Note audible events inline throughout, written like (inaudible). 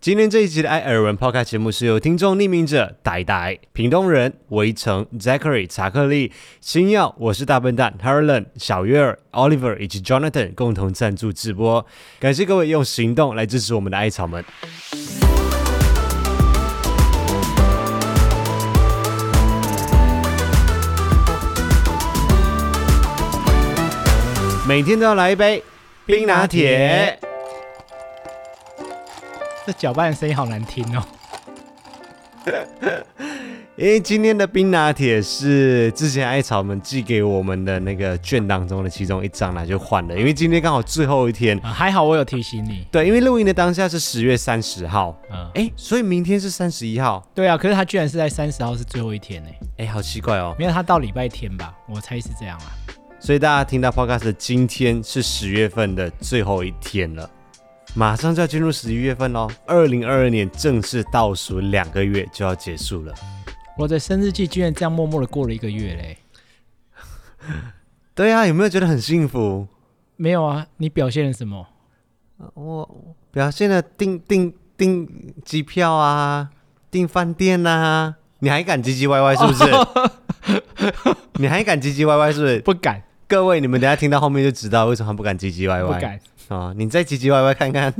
今天这一集的艾尔文抛开节目是由听众匿名者呆呆、屏东人围城、Zachary、查克利、星耀，我是大笨蛋 Harlan、小月儿、Oliver 以及 Jonathan 共同赞助直播，感谢各位用行动来支持我们的艾草们。每天都要来一杯冰拿铁。这搅拌的声音好难听哦。(laughs) 因为今天的冰拿铁是之前艾草们寄给我们的那个券当中的其中一张啦，就换了。因为今天刚好最后一天，啊、还好我有提醒你。对，因为录音的当下是十月三十号，嗯，哎，所以明天是三十一号。对啊，可是他居然是在三十号是最后一天呢？哎，好奇怪哦。没有，他到礼拜天吧？我猜是这样啊。所以大家听到 Podcast 的今天是十月份的最后一天了。马上就要进入十一月份喽，二零二二年正式倒数两个月就要结束了。我的生日季居然这样默默的过了一个月嘞！(laughs) 对啊，有没有觉得很幸福？没有啊，你表现了什么？我表现了订订订机票啊，订饭店啊。你还敢唧唧歪歪是不是？(laughs) 你还敢唧唧歪歪是不是？不敢。各位，你们等下听到后面就知道为什么不敢唧唧歪歪。不敢。啊、哦，你再唧唧歪歪看看。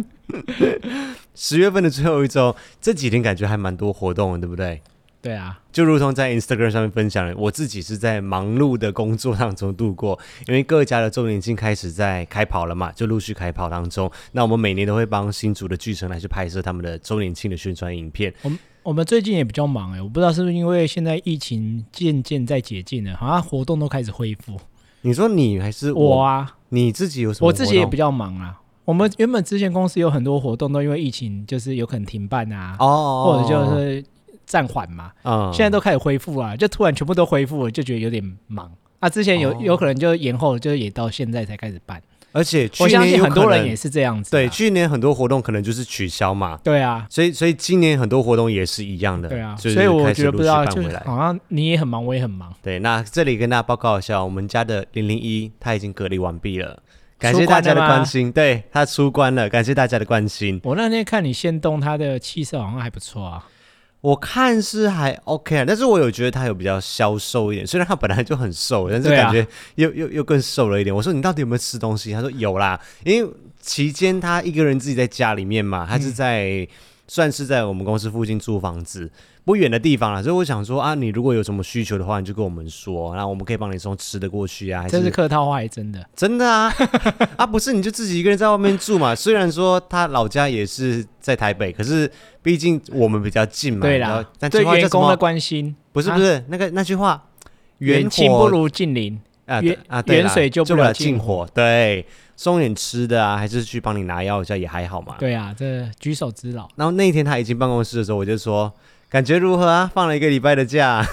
(laughs) 十月份的最后一周，这几天感觉还蛮多活动的，对不对？对啊，就如同在 Instagram 上面分享的，我自己是在忙碌的工作当中度过，因为各家的周年庆开始在开跑了嘛，就陆续开跑当中。那我们每年都会帮新竹的剧城来去拍摄他们的周年庆的宣传影片。我们我们最近也比较忙哎，我不知道是不是因为现在疫情渐渐在解禁了，好像活动都开始恢复。你说你还是我，我啊？你自己有什么？我自己也比较忙啊。我们原本之前公司有很多活动都因为疫情就是有可能停办啊，哦，或者就是暂缓嘛。嗯，现在都开始恢复啊，就突然全部都恢复了，就觉得有点忙啊。之前有有可能就延后，就也到现在才开始办。而且去年我相信很多人也是这样子。对，去年很多活动可能就是取消嘛。对啊，所以所以今年很多活动也是一样的。对啊，所以我觉得不知道，就好像你也很忙，我也很忙。对，那这里跟大家报告一下，我们家的零零一他已经隔离完毕了。感谢大家的关心，对，他出关了，感谢大家的关心。我那天看你先动，他的气色好像还不错啊。我看是还 OK 啊，但是我有觉得他有比较消瘦一点，虽然他本来就很瘦，但是感觉又、啊、又又更瘦了一点。我说你到底有没有吃东西？他说有啦，因为期间他一个人自己在家里面嘛，他是在、嗯、算是在我们公司附近租房子。不远的地方了，所以我想说啊，你如果有什么需求的话，你就跟我们说，那我们可以帮你送吃的过去啊。这是客套话，还真的？真的啊！(laughs) 啊，不是，你就自己一个人在外面住嘛。(laughs) 虽然说他老家也是在台北，可是毕竟我们比较近嘛。对啦，对员工的关心，不是不是、啊、那个那句话，远亲不如近邻啊远啊，远水救不了近火。对，送点吃的啊，还是去帮你拿药一下也还好嘛。对啊，这举手之劳。然后那一天他一进办公室的时候，我就说。感觉如何啊？放了一个礼拜的假，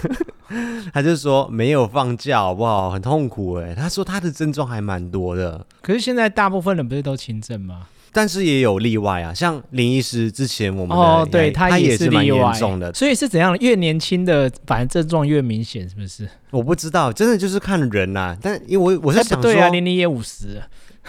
(laughs) 他就说没有放假，好不好？很痛苦哎。他说他的症状还蛮多的，可是现在大部分人不是都轻症吗？但是也有例外啊，像林医师之前我们哦，对他也是蛮严重的。所以是怎样？越年轻的反正症状越明显，是不是？我不知道，真的就是看人呐、啊。但因为我我是想说，对啊，年龄也五十。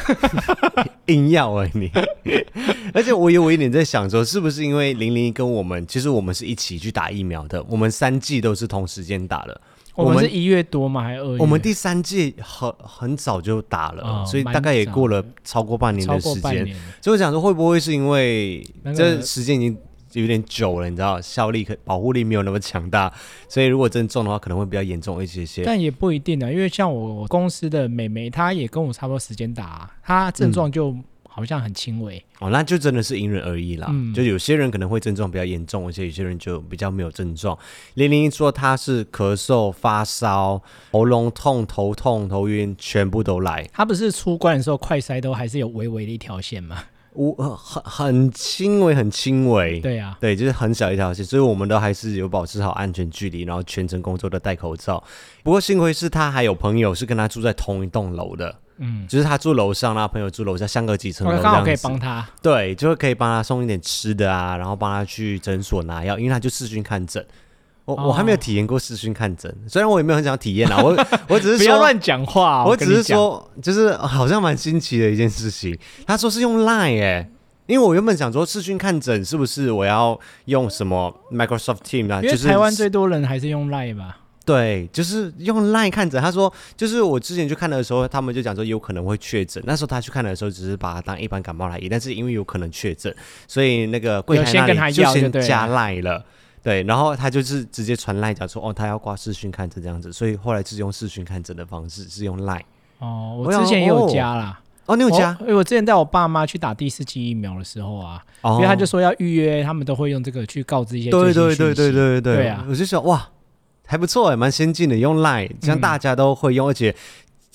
(laughs) 硬要啊你！(laughs) 而且我有我一点在想说，是不是因为零零跟我们，其实我们是一起去打疫苗的，我们三季都是同时间打的。我们是一月多吗？还是二月？我们第三季很很早就打了，哦，所以大概也过了超过半年的时间。所以我想说，会不会是因为这时间已经。有点久了，你知道，效力可保护力没有那么强大，所以如果真中的话，可能会比较严重一些些。但也不一定啊，因为像我公司的妹妹，她也跟我差不多时间打，啊，她症状就好像很轻微，嗯。哦，那就真的是因人而异啦，嗯。就有些人可能会症状比较严重，而且有些人就比较没有症状。零零说她是咳嗽、发烧、喉咙痛、头痛、头晕，全部都来。她不是出关的时候快筛都还是有微微的一条线吗？无很很轻微，很轻微。对呀、啊，对，就是很小一条线，所以我们都还是有保持好安全距离，然后全程工作都戴口罩。不过幸亏是他还有朋友是跟他住在同一栋楼的，嗯，就是他住楼上，啦朋友住楼下，相隔几层楼，刚好可以帮他。对，就会可以帮他送一点吃的啊，然后帮他去诊所拿药，因为他就视讯看诊。我我还没有体验过视讯看诊，虽然我也没有很想体验啊，我我只是 (laughs) 不要乱讲话，我只是说就是好像蛮新奇的一件事情。他说是用 Line 哎，因为我原本想说视讯看诊是不是我要用什么 Microsoft Team 啊？因为台湾最多人还是用 Line 吧。对，就是用 Line 看诊。他说，就是我之前去看的时候，他们就讲说有可能会确诊。那时候他去看的时候，只是把它当一般感冒来医，但是因为有可能确诊，所以那个柜台那里就先加 Line 了。对，然后他就是直接传 Line 讲说，哦，他要挂视讯看诊这样子，所以后来是用视讯看诊的方式，是用 Line。哦，我之前也有加啦。哦，你有加？因为我之前带我爸妈去打第四剂疫苗的时候啊，哦、因为他就说要预约，他们都会用这个去告知一些。对对对对对对对。对啊，我就想哇。还不错哎，蛮先进的，用 Line，像大家都会用，嗯、而且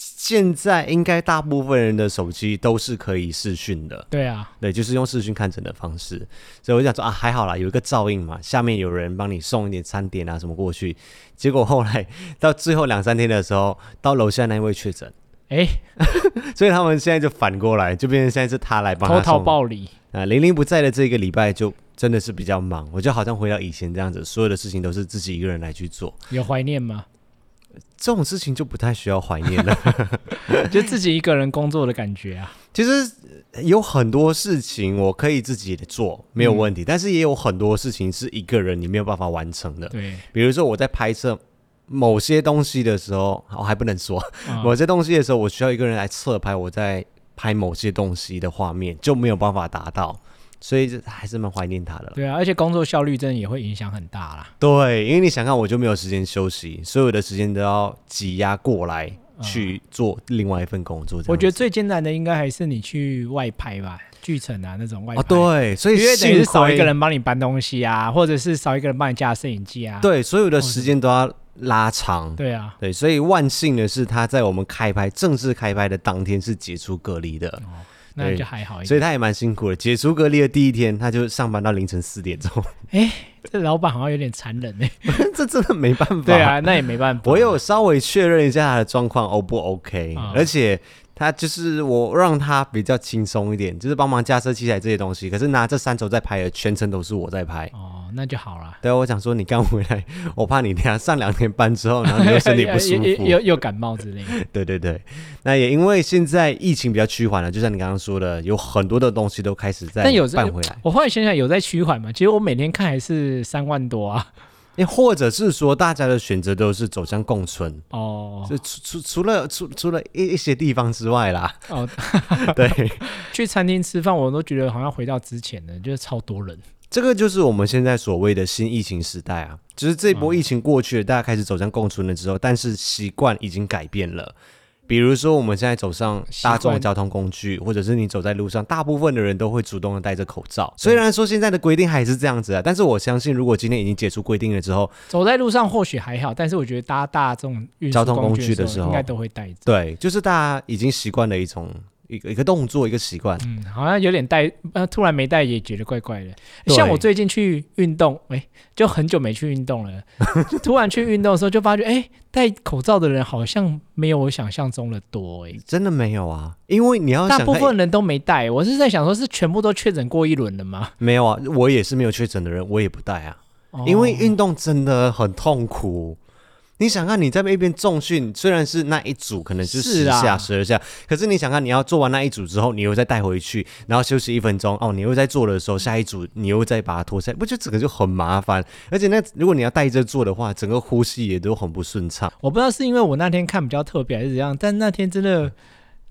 现在应该大部分人的手机都是可以视讯的。对啊，对，就是用视讯看诊的方式，所以我就想说啊，还好啦，有一个照应嘛，下面有人帮你送一点餐点啊什么过去。结果后来到最后两三天的时候，到楼下那一位确诊，哎、欸，(laughs) 所以他们现在就反过来，就变成现在是他来帮他送。投桃报李啊，玲玲不在的这个礼拜就。真的是比较忙，我就好像回到以前这样子，所有的事情都是自己一个人来去做。有怀念吗？这种事情就不太需要怀念了，(laughs) 就自己一个人工作的感觉啊。其实有很多事情我可以自己做，没有问题，嗯、但是也有很多事情是一个人你没有办法完成的。对，比如说我在拍摄某些东西的时候，我还不能说、嗯、某些东西的时候，我需要一个人来侧拍我在拍某些东西的画面，就没有办法达到。所以还是蛮怀念他的。对啊，而且工作效率真的也会影响很大啦。对，因为你想看，我就没有时间休息，所有的时间都要挤压过来去做另外一份工作。我觉得最艰难的应该还是你去外拍吧，剧场啊那种外拍。啊，对，所以因为等于少一个人帮你搬东西啊，或者是少一个人帮你架摄影机啊。对，所有的时间都要拉长。对啊，对，所以万幸的是他在我们开拍正式开拍的当天是解除隔离的。哦那就还好一点，所以他也蛮辛苦的。解除隔离的第一天，他就上班到凌晨四点钟。(laughs) 哎、欸，这老板好像有点残忍哎，(laughs) 这真的没办法。对啊，那也没办法。我有稍微确认一下他的状况，O 不 OK？、嗯、而且。他就是我让他比较轻松一点，就是帮忙架设器材这些东西。可是拿这三轴在拍的，全程都是我在拍。哦，那就好了。对，我想说你刚回来，我怕你等下上两天班之后，然后你又身体不舒服，又又感冒之类的。对对对，那也因为现在疫情比较趋缓了，就像你刚刚说的，有很多的东西都开始在办回来。我后来想想，有在趋缓嘛？其实我每天看还是三万多啊。或者是说，大家的选择都是走向共存哦，就除除除了除除了一一些地方之外啦。哦，(laughs) 对，(laughs) 去餐厅吃饭，我都觉得好像回到之前的，就是超多人。这个就是我们现在所谓的新疫情时代啊，就是这波疫情过去了，大家开始走向共存了之后，但是习惯已经改变了。比如说，我们现在走上大众交通工具，或者是你走在路上，大部分的人都会主动的戴着口罩。虽然说现在的规定还是这样子啊，但是我相信，如果今天已经解除规定了之后，走在路上或许还好，但是我觉得搭大众交通工具的时候，应该都会戴着。对，就是大家已经习惯了一种。一个一个动作，一个习惯，嗯，好像有点带，呃，突然没带也觉得怪怪的。像我最近去运动，哎、欸，就很久没去运动了，(laughs) 突然去运动的时候就发觉，哎、欸，戴口罩的人好像没有我想象中的多，哎，真的没有啊，因为你要大部分人都没戴，我是在想说，是全部都确诊过一轮了吗？没有啊，我也是没有确诊的人，我也不戴啊，哦、因为运动真的很痛苦。你想看你在那边重训，虽然是那一组可能是十下、十二下，可是你想看你要做完那一组之后，你又再带回去，然后休息一分钟哦，你又在做的时候，下一组你又再把它脱下来，不就整个就很麻烦？而且那如果你要带着做的话，整个呼吸也都很不顺畅。我不知道是因为我那天看比较特别还是怎样，但那天真的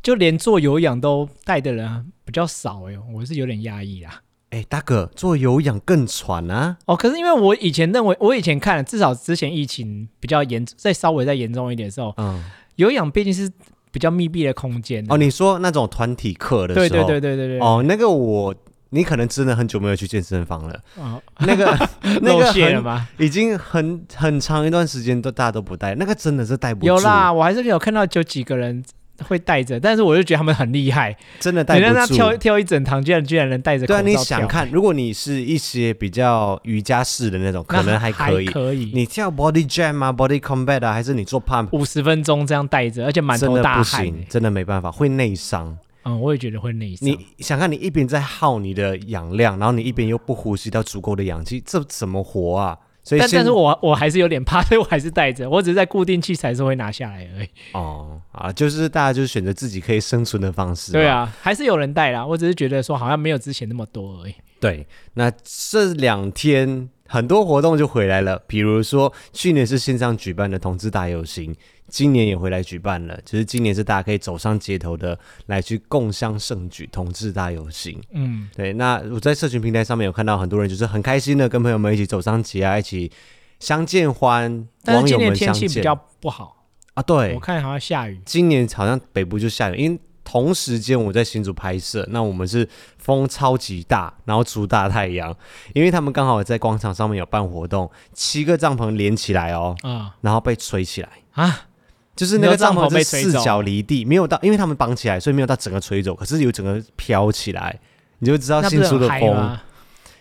就连做有氧都带的人比较少哎，我是有点压抑啦。哎、欸，大哥，做有氧更喘啊！哦，可是因为我以前认为，我以前看，至少之前疫情比较严，再稍微再严重一点的时候，嗯，有氧毕竟是比较密闭的空间。哦，你说那种团体课的时候，对对对对对对。哦，那个我，你可能真的很久没有去健身房了。哦，那个 (laughs) 那个很已经很很长一段时间都大家都不带，那个真的是带不住。有啦，我还是有看到有几个人。会带着，但是我就觉得他们很厉害，真的带不住。你让他跳跳一整堂，居然居然能带着。对啊，你想看，如果你是一些比较瑜伽式的那种，可能还可以。可以。你跳 body jam 啊，body combat 啊，还是你做 pump，五十分钟这样带着，而且满头大汗，真的不行，真的没办法，会内伤。嗯，我也觉得会内伤。你想看，你一边在耗你的氧量，然后你一边又不呼吸到足够的氧气，这怎么活啊？所以但但是我我还是有点怕，所以我还是带着，我只是在固定器材时候会拿下来而已。哦啊，就是大家就是选择自己可以生存的方式。对啊，还是有人带啦，我只是觉得说好像没有之前那么多而已。对，那这两天很多活动就回来了，比如说去年是线上举办的同志大游行。今年也回来举办了，其实今年是大家可以走上街头的，来去共襄盛举同志大游行。嗯，对。那我在社群平台上面有看到很多人，就是很开心的跟朋友们一起走上街啊，一起相见欢。但是今年天气比较不好啊，对，我看好像下雨。今年好像北部就下雨，因为同时间我在新竹拍摄，那我们是风超级大，然后出大太阳，因为他们刚好在广场上面有办活动，七个帐篷连起来哦，啊，然后被吹起来啊。就是那个帐篷被四脚离地，没有到，因为他们绑起来，所以没有到整个吹走，可是有整个飘起来，你就知道新竹的风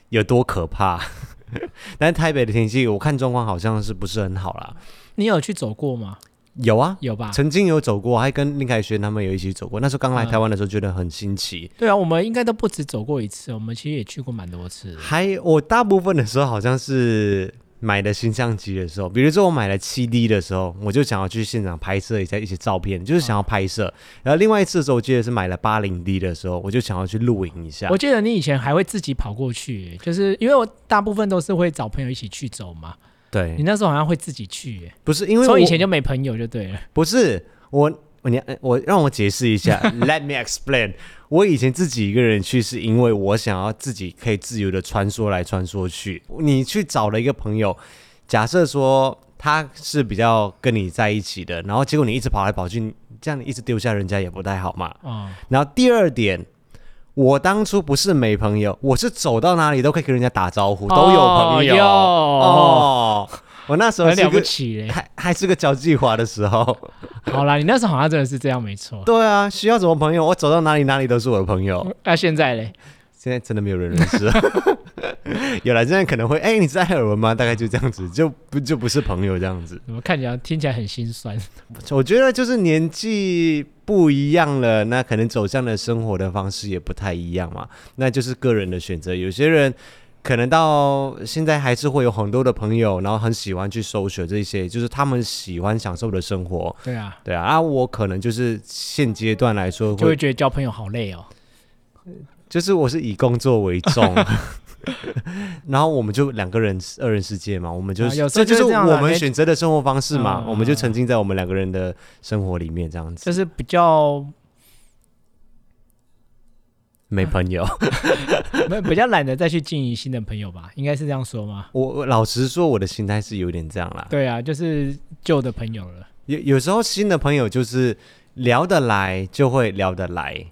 有多可怕。(laughs) 但是台北的天气，我看状况好像是不是很好啦。你有去走过吗？有啊，有吧？曾经有走过，还跟林凯旋他们有一起走过。那时候刚来台湾的时候，觉得很新奇。对啊，我们应该都不止走过一次，我们其实也去过蛮多次。还我大部分的时候好像是。买的新相机的时候，比如说我买了七 D 的时候，我就想要去现场拍摄一下一些照片，就是想要拍摄。哦、然后另外一次的时候，我记得是买了八零 D 的时候，我就想要去露营一下。我记得你以前还会自己跑过去，就是因为我大部分都是会找朋友一起去走嘛。对，你那时候好像会自己去，不是因为我从以前就没朋友就对了。不是我。你我让我解释一下，(laughs) Let me explain。我以前自己一个人去，是因为我想要自己可以自由的穿梭来穿梭去。你去找了一个朋友，假设说他是比较跟你在一起的，然后结果你一直跑来跑去，这样你一直丢下人家也不太好嘛。嗯。然后第二点，我当初不是没朋友，我是走到哪里都可以跟人家打招呼，都有朋友。哦。我那时候很了不起嘞，还还是个交际花的时候。好啦，你那时候好像真的是这样，没错。对啊，需要什么朋友，我走到哪里哪里都是我的朋友。那、啊、现在嘞？现在真的没有人认识了。(laughs) 有了，现在可能会，哎、欸，你是艾尔文吗？大概就这样子，就不就不是朋友这样子。怎么看起来听起来很心酸？我觉得就是年纪不一样了，那可能走向的生活的方式也不太一样嘛。那就是个人的选择。有些人。可能到现在还是会有很多的朋友，然后很喜欢去搜寻这些，就是他们喜欢享受的生活。对啊，对啊，啊，我可能就是现阶段来说会，就会觉得交朋友好累哦。就是我是以工作为重，(laughs) 然后我们就两个人二人世界嘛，我们就、啊、这就是我们选择的生活方式嘛，嗯、我们就沉浸在我们两个人的生活里面，这样子，就是比较。没朋友，(laughs) 没比较懒得再去经营新的朋友吧，应该是这样说吗？我我老实说，我的心态是有点这样啦。对啊，就是旧的朋友了。有有时候新的朋友就是聊得来就会聊得来。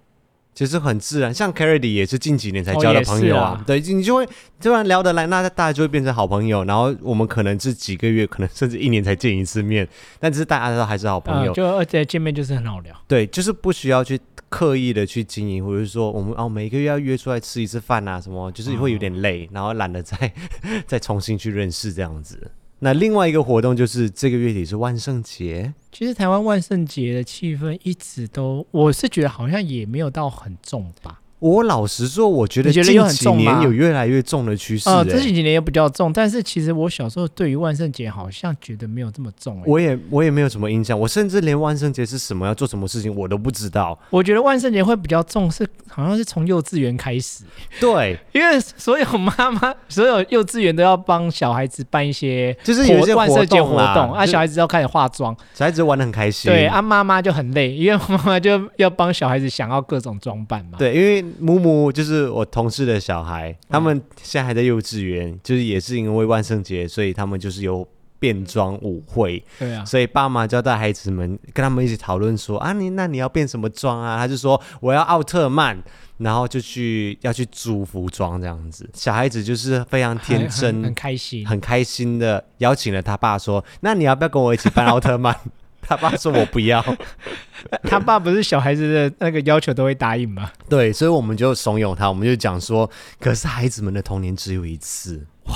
其实很自然，像 Carry 也是近几年才交的朋友啊。对，你就会突然聊得来，那大家就会变成好朋友。然后我们可能是几个月，可能甚至一年才见一次面，但是大家都还是好朋友。嗯、就而且见面就是很好聊。对，就是不需要去刻意的去经营，或者是说我们哦每个月要约出来吃一次饭啊什么，就是会有点累，嗯、然后懒得再 (laughs) 再重新去认识这样子。那另外一个活动就是这个月底是万圣节。其实台湾万圣节的气氛一直都，我是觉得好像也没有到很重吧。我老实说，我觉得近几年有越来越重的趋势。呃，这几年也比较重，但是其实我小时候对于万圣节好像觉得没有这么重。我也我也没有什么印象，我甚至连万圣节是什么要做什么事情我都不知道。我觉得万圣节会比较重，是好像是从幼稚园开始。对，(laughs) 因为所有妈妈、所有幼稚园都要帮小孩子办一些，就是有一些万圣节活动啊，小孩子要开始化妆，小孩子玩的很开心。对啊，妈妈就很累，因为妈妈就要帮小孩子想要各种装扮嘛。对，因为。木木就是我同事的小孩，他们现在还在幼稚园，嗯、就是也是因为万圣节，所以他们就是有变装舞会。对啊，所以爸妈就要带孩子们跟他们一起讨论说啊，你那你要变什么装啊？他就说我要奥特曼，然后就去要去租服装这样子。小孩子就是非常天真，很，(laughs) 很开心，很开心的邀请了他爸说，那你要不要跟我一起扮奥特曼？他爸说：“我不要。(laughs) ”他爸不是小孩子的那个要求都会答应吗？对，所以我们就怂恿他，我们就讲说：“可是孩子们的童年只有一次。”哇，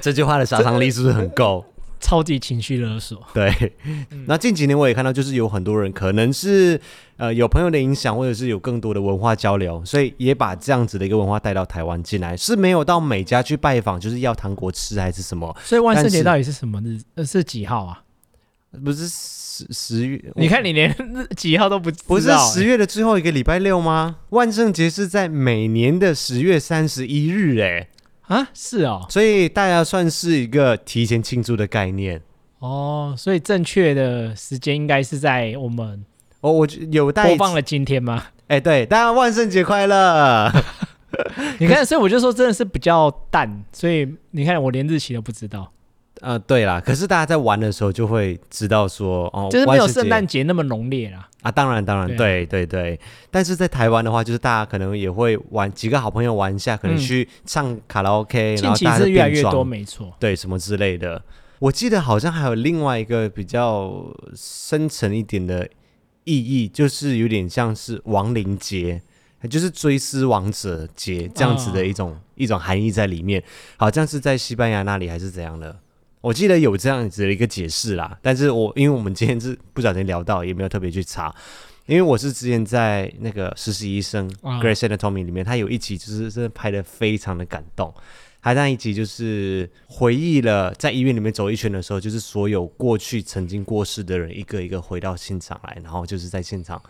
这句话的杀伤力是不是很够？超级情绪勒索。对，嗯、那近几年我也看到，就是有很多人可能是呃有朋友的影响，或者是有更多的文化交流，所以也把这样子的一个文化带到台湾进来，是没有到每家去拜访，就是要糖果吃还是什么？所以万圣节到底是什么日？呃，是几号啊？不是十十月？你看你连几号都不知道、欸？不是十月的最后一个礼拜六吗？万圣节是在每年的十月三十一日、欸，哎。啊，是哦，所以大家算是一个提前庆祝的概念哦，所以正确的时间应该是在我们哦，我有待播放了今天吗？(laughs) 哎、欸，对，大家万圣节快乐！(laughs) 你看，所以我就说真的是比较淡，所以你看我连日期都不知道。呃，对啦，可是大家在玩的时候就会知道说，哦，就是没有圣诞节那么浓烈啦。啊，当然，当然，对，对，对。但是在台湾的话，就是大家可能也会玩几个好朋友玩一下，可能去唱卡拉 OK，、嗯、然后大家是越来越多，没错，对，什么之类的。我记得好像还有另外一个比较深层一点的意义，就是有点像是亡灵节，就是追思亡者节这样子的一种、哦、一种含义在里面。好像是在西班牙那里还是怎样的？我记得有这样子的一个解释啦，但是我因为我们今天是不小心聊到，也没有特别去查。因为我是之前在那个实习医生、uh. Grey's Anatomy 里面，他有一集就是真的拍的非常的感动。他那一集就是回忆了在医院里面走一圈的时候，就是所有过去曾经过世的人一个一个回到现场来，然后就是在现场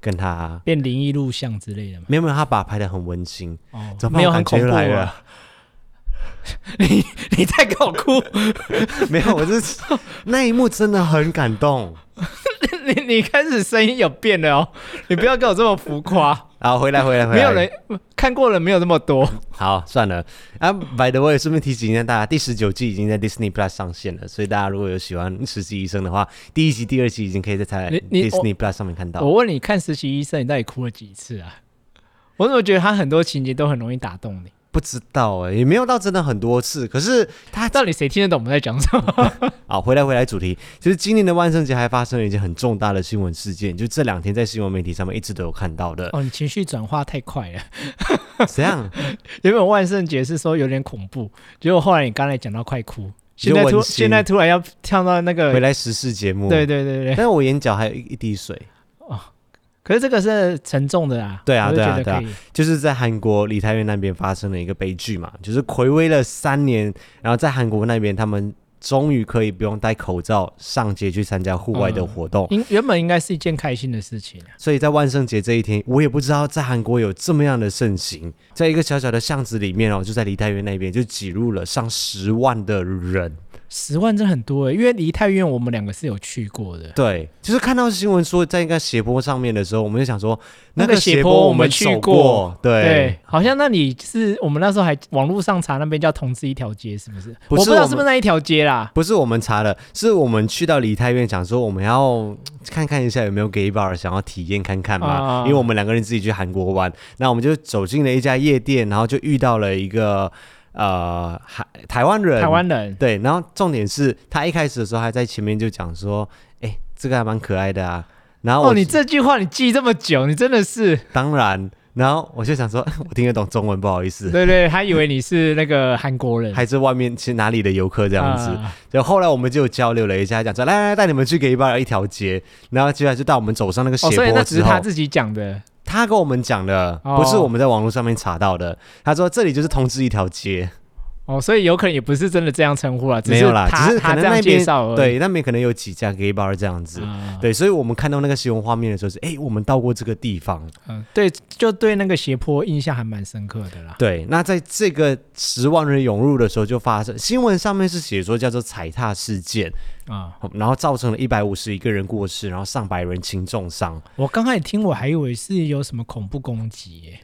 跟他变灵异录像之类的吗？没有没有，他把它拍的很温馨哦，oh. 怎么没有很恐怖啊。(laughs) 你你在给我哭？(laughs) 没有，我是 (laughs) 那一幕真的很感动。你你开始声音有变了哦，你不要跟我这么浮夸。好，回来回来回来。没有人看过了，没有那么多。好，算了。啊，by the way，顺便提醒一下大家，第十九季已经在 Disney Plus 上线了，所以大家如果有喜欢实习医生的话，第一集、第二集已经可以在台 Disney Plus 上面看到。我问你看实习医生，你到底哭了几次啊？我怎么觉得他很多情节都很容易打动你？不知道哎、欸，也没有到真的很多次。可是他 (laughs) 到底谁听得懂我们在讲什么？(laughs) 好，回来回来主题，就是今年的万圣节还发生了一件很重大的新闻事件，就这两天在新闻媒体上面一直都有看到的。哦，你情绪转化太快了。怎样？(laughs) 原本万圣节是说有点恐怖，结果后来你刚才讲到快哭，现在突现在突然要跳到那个回来时事节目。对对对对，但是我眼角还有一一滴水。哦。可是这个是沉重的啊！对啊，对啊，对啊，就是在韩国梨泰院那边发生了一个悲剧嘛，就是睽违了三年，然后在韩国那边，他们终于可以不用戴口罩上街去参加户外的活动。应原本应该是一件开心的事情啊。所以在万圣节这一天，我也不知道在韩国有这么样的盛行，在一个小小的巷子里面哦，就在梨泰院那边就挤入了上十万的人。十万真很多诶，因为梨泰院我们两个是有去过的。对，就是看到新闻说在一个斜坡上面的时候，我们就想说那个斜坡我们去过。对，对，好像那里是我们那时候还网络上查那边叫同志一条街，是不是？不是，我不知道是不是那一条街啦。不是我们查的，是我们去到梨泰院，想说我们要看看一下有没有 gay bar，想要体验看看嘛。啊、因为我们两个人自己去韩国玩，那我们就走进了一家夜店，然后就遇到了一个。呃，台台湾人，台湾人，对，然后重点是他一开始的时候还在前面就讲说，哎，这个还蛮可爱的啊。然后哦，你这句话你记这么久，你真的是 (laughs) 当然。然后我就想说，(laughs) 我听得懂中文，不好意思。对对，他以为你是那个韩国人，(laughs) 还是外面是哪里的游客这样子。就、啊、后来我们就交流了一下，讲说来来来，带你们去给一半一条街，然后接下来就带我们走上那个斜坡之后，哦、所以那只是他自己讲的。他跟我们讲的，不是我们在网络上面查到的。哦、他说这里就是同志一条街。哦，所以有可能也不是真的这样称呼了，没有啦，只是可能那边对那边可能有几家 gay bar 这样子，嗯、对，所以我们看到那个新闻画面的时候是，哎，我们到过这个地方，嗯，对，就对那个斜坡印象还蛮深刻的啦。对，那在这个十万人涌入的时候就发生，新闻上面是写说叫做踩踏事件啊，嗯、然后造成了一百五十一个人过世，然后上百人轻重伤。我刚开始听我还以为是有什么恐怖攻击耶。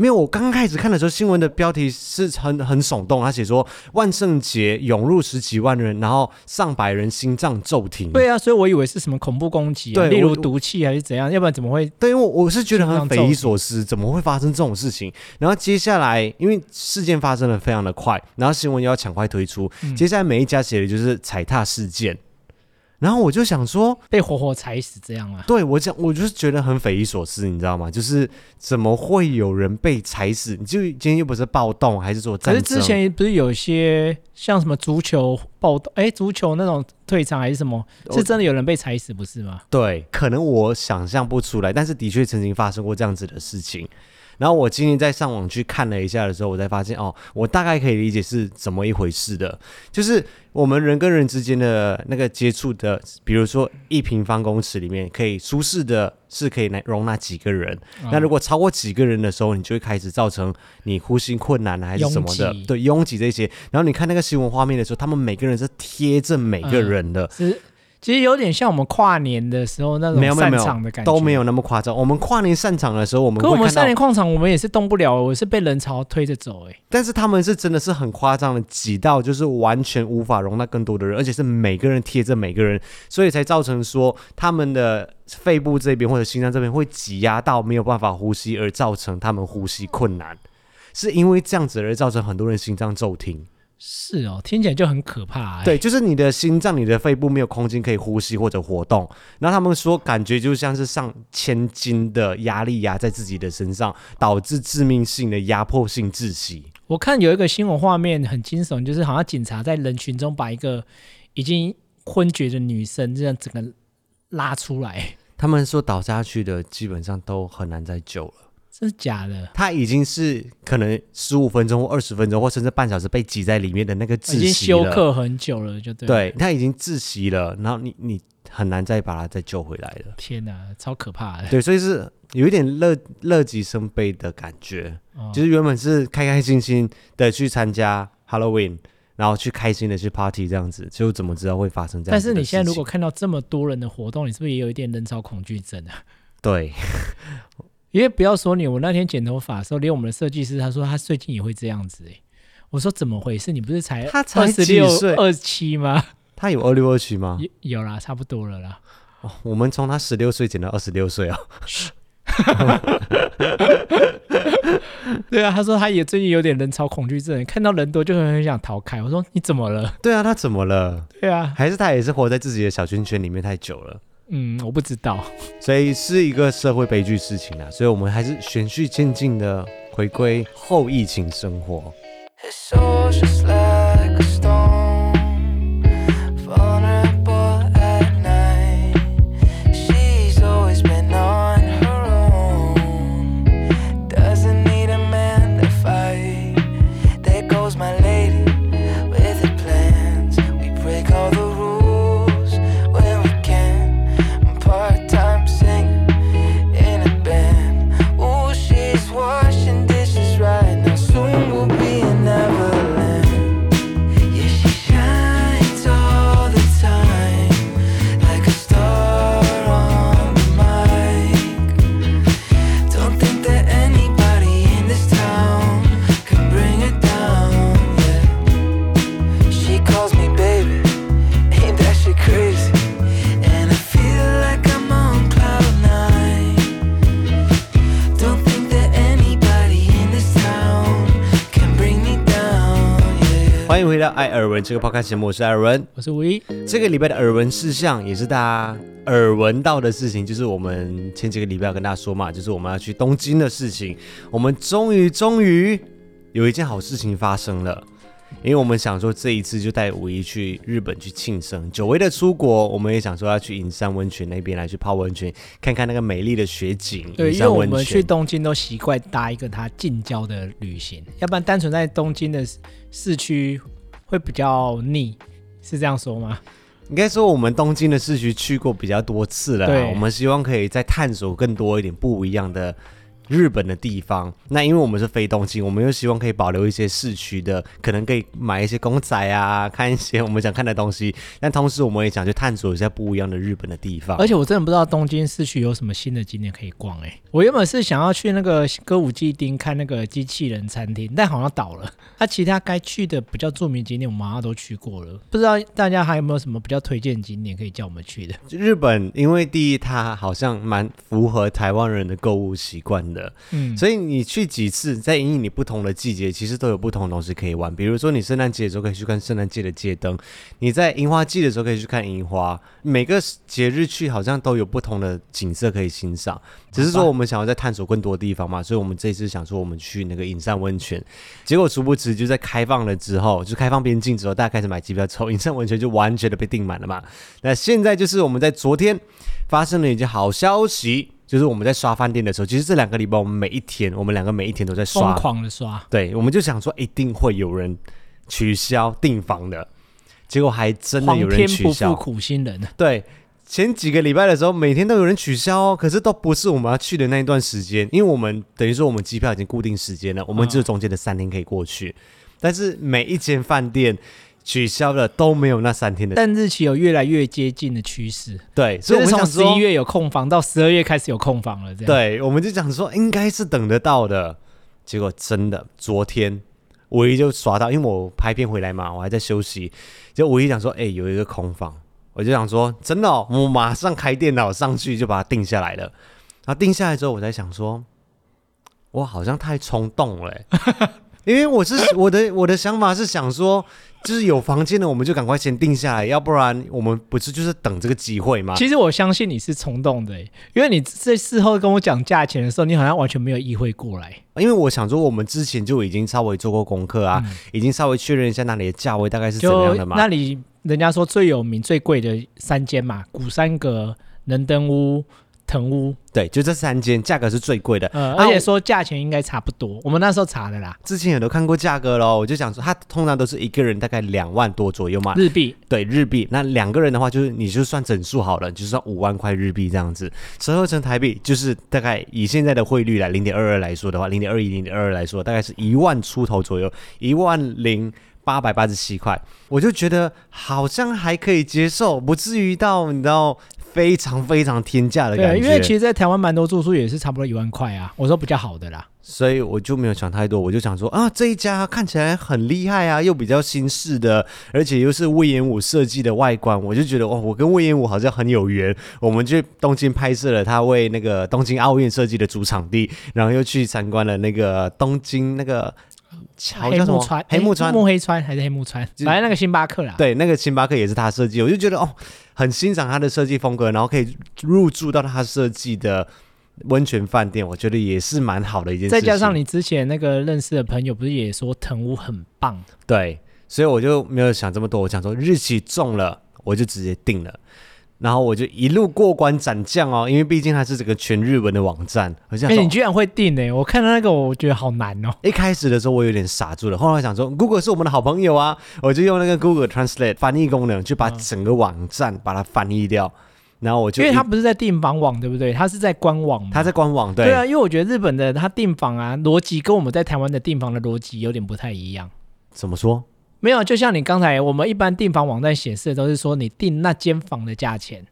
没有，我刚刚开始看的时候，新闻的标题是很很耸动，他写说万圣节涌入十几万人，然后上百人心脏骤停。对啊，所以我以为是什么恐怖攻击、啊，对，例如毒气还是怎样，要不然怎么会？对，因为我我是觉得很匪夷所思，怎么会发生这种事情？然后接下来，因为事件发生的非常的快，然后新闻又要抢快推出，嗯、接下来每一家写的就是踩踏事件。然后我就想说，被活活踩死这样啊？对，我讲，我就是觉得很匪夷所思，你知道吗？就是怎么会有人被踩死？你就今天又不是暴动，还是说战争？可是之前不是有些像什么足球暴动？哎，足球那种退场还是什么？是真的有人被踩死，不是吗？对，可能我想象不出来，但是的确曾经发生过这样子的事情。然后我今天在上网去看了一下的时候，我才发现哦，我大概可以理解是怎么一回事的。就是我们人跟人之间的那个接触的，比如说一平方公尺里面可以舒适的是可以来容纳几个人。嗯、那如果超过几个人的时候，你就会开始造成你呼吸困难还是什么的，对，拥挤这些。然后你看那个新闻画面的时候，他们每个人是贴着每个人的。嗯其实有点像我们跨年的时候那种散场的感觉，都没有那么夸张。我们跨年散场的时候，我们跟我们三年矿场，我们也是动不了，我是被人潮推着走，哎。但是他们是真的是很夸张的挤到，就是完全无法容纳更多的人，而且是每个人贴着每个人，所以才造成说他们的肺部这边或者心脏这边会挤压到没有办法呼吸，而造成他们呼吸困难，是因为这样子而造成很多人心脏骤停。是哦，听起来就很可怕。对，就是你的心脏、你的肺部没有空间可以呼吸或者活动，然后他们说感觉就像是上千斤的压力压在自己的身上，导致致命性的压迫性窒息。我看有一个新闻画面很惊悚，就是好像警察在人群中把一个已经昏厥的女生这样整个拉出来。他们说倒下去的基本上都很难再救了。是假的，他已经是可能十五分钟或二十分钟，或甚至半小时被挤在里面的那个窒息了，已经休克很久了，就对。对，他已经窒息了，然后你你很难再把他再救回来了。天哪，超可怕的。对，所以是有一点乐乐极生悲的感觉，哦、就是原本是开开心心的去参加 Halloween，然后去开心的去 party 这样子，就怎么知道会发生这样？但是你现在如果看到这么多人的活动，你是不是也有一点人潮恐惧症啊？对。因为不要说你，我那天剪头发的时候，连我们的设计师他说他最近也会这样子哎、欸，我说怎么回事？你不是才他才二十六二七吗？他有二六二七吗？有有啦，差不多了啦。哦、我们从他十六岁剪到二十六岁啊。对啊，他说他也最近有点人潮恐惧症，看到人多就很很想逃开。我说你怎么了？对啊，他怎么了？对啊，还是他也是活在自己的小圈圈里面太久了。嗯，我不知道，所以是一个社会悲剧事情啊，所以我们还是循序渐进的回归后疫情生活。欢到艾尔文这个 podcast 节目，我是艾尔文，我是吴一。这个礼拜的耳闻事项也是大家耳闻到的事情，就是我们前几个礼拜要跟大家说嘛，就是我们要去东京的事情。我们终于终于有一件好事情发生了。因为我们想说这一次就带五一去日本去庆生，久违的出国，我们也想说要去银山温泉那边来去泡温泉，看看那个美丽的雪景。对，因为我们去东京都习惯搭一个它近郊的旅行，要不然单纯在东京的市区会比较腻，是这样说吗？应该说我们东京的市区去过比较多次了，我们希望可以再探索更多一点不一样的。日本的地方，那因为我们是非东京，我们又希望可以保留一些市区的，可能可以买一些公仔啊，看一些我们想看的东西。但同时，我们也想去探索一下不一样的日本的地方。而且我真的不知道东京市区有什么新的景点可以逛哎、欸。我原本是想要去那个歌舞伎町看那个机器人餐厅，但好像倒了。那、啊、其他该去的比较著名景点，我们好像都去过了。不知道大家还有没有什么比较推荐景点可以叫我们去的？日本，因为第一，它好像蛮符合台湾人的购物习惯的。的。嗯，所以你去几次，在因应你不同的季节，其实都有不同的东西可以玩。比如说，你圣诞节的时候可以去看圣诞节的街灯；你在樱花季的时候可以去看樱花。每个节日去，好像都有不同的景色可以欣赏。只是说，我们想要再探索更多地方嘛，所以我们这次想说，我们去那个隐山温泉。结果殊不知，就在开放了之后，就开放边境之后，大家开始买机票之后，隐山温泉就完全的被订满了嘛。那现在就是我们在昨天发生了一件好消息，就是我们在刷饭店的时候，其实这两个礼拜我们每一天，我们两个每一天都在刷，疯狂的刷。对，我们就想说一定会有人取消订房的，结果还真的有人取消。苦心人。对，前几个礼拜的时候，每天都有人取消哦，可是都不是我们要去的那一段时间，因为我们等于说我们机票已经固定时间了，我们只有中间的三天可以过去，嗯、但是每一间饭店。取消了都没有那三天的，但日期有越来越接近的趋势。对，所以从十一月有空房到十二月开始有空房了，这样。对，我们就讲说应该是等得到的，结果真的昨天五一就刷到，因为我拍片回来嘛，我还在休息，就五一讲说，哎、欸，有一个空房，我就想说真的、哦，我马上开电脑上去就把它定下来了。然后定下来之后，我在想说，我好像太冲动了，(laughs) 因为我是 (laughs) 我的我的想法是想说。就是有房间的，我们就赶快先定下来，要不然我们不是就是等这个机会吗？其实我相信你是冲动的，因为你在事后跟我讲价钱的时候，你好像完全没有意会过来。因为我想说，我们之前就已经稍微做过功课啊，嗯、已经稍微确认一下那里的价位大概是怎样的嘛。那里人家说最有名、最贵的三间嘛，古三阁、能登屋。腾屋，对，就这三间价格是最贵的，呃，而且说价钱应该差不多。我们那时候查的啦，之前也都看过价格喽，我就想说，它通常都是一个人大概两万多左右嘛，日币，对，日币。那两个人的话，就是你就算整数好了，就算五万块日币这样子，折合成台币就是大概以现在的汇率来零点二二来说的话，零点二一、零点二二来说，大概是一万出头左右，一万零八百八十七块，我就觉得好像还可以接受，不至于到你知道。非常非常天价的感觉，因为其实，在台湾蛮多住宿也是差不多一万块啊。我说比较好的啦，所以我就没有想太多，我就想说啊，这一家看起来很厉害啊，又比较新式的，而且又是魏延武设计的外观，我就觉得哦，我跟魏延武好像很有缘。我们去东京拍摄了他为那个东京奥运设计的主场地，然后又去参观了那个东京那个。黑木川，黑木川，木黑川还是黑木川？反正那个星巴克啦。对，那个星巴克也是他设计，我就觉得哦，很欣赏他的设计风格，然后可以入住到他设计的温泉饭店，我觉得也是蛮好的一件事。再加上你之前那个认识的朋友，不是也说藤屋很棒？对，所以我就没有想这么多，我想说日期中了，我就直接定了。然后我就一路过关斩将哦，因为毕竟它是这个全日文的网站。哎、欸，你居然会订呢？我看到那个，我觉得好难哦。一开始的时候我有点傻住了，后来想说，Google 是我们的好朋友啊，我就用那个 Google Translate 翻译功能，去把整个网站把它翻译掉。嗯、然后我就因为它不是在订房网，对不对？它是在官网。它在官网，对。对啊，因为我觉得日本的它订房啊，逻辑跟我们在台湾的订房的逻辑有点不太一样。怎么说？没有，就像你刚才我们一般订房网站显示的都是说你订那间房的价钱。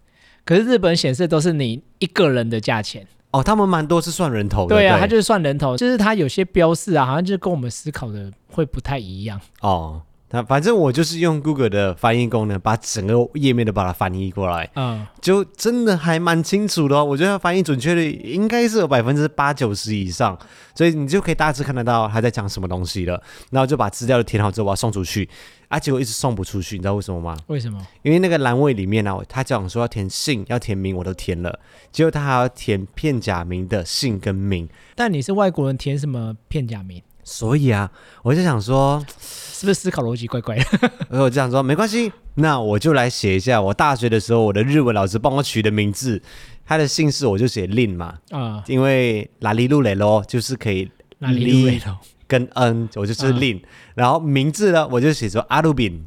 可是日本显示都是你一个人的价钱哦，他们蛮多是算人头的。对啊，他就是算人头，就是他有些标示啊，好像就是跟我们思考的会不太一样哦。那反正我就是用 Google 的翻译功能，把整个页面都把它翻译过来，嗯，就真的还蛮清楚的哦。我觉得它翻译准确率应该是有百分之八九十以上，所以你就可以大致看得到他在讲什么东西了。然后就把资料填好之后，我要送出去，啊，结果一直送不出去，你知道为什么吗？为什么？因为那个栏位里面呢，他讲说要填姓，要填名，我都填了，结果他还要填片假名的姓跟名。但你是外国人，填什么片假名？所以啊，我就想说，是不是思考逻辑怪怪的？(laughs) 我就想说，没关系，那我就来写一下我大学的时候我的日文老师帮我取的名字，他的姓氏我就写 Lin 嘛，啊，因为拉里路雷咯，就是可以拉里路雷咯跟 N，我就是 Lin，然后名字呢，我就写作阿鲁宾。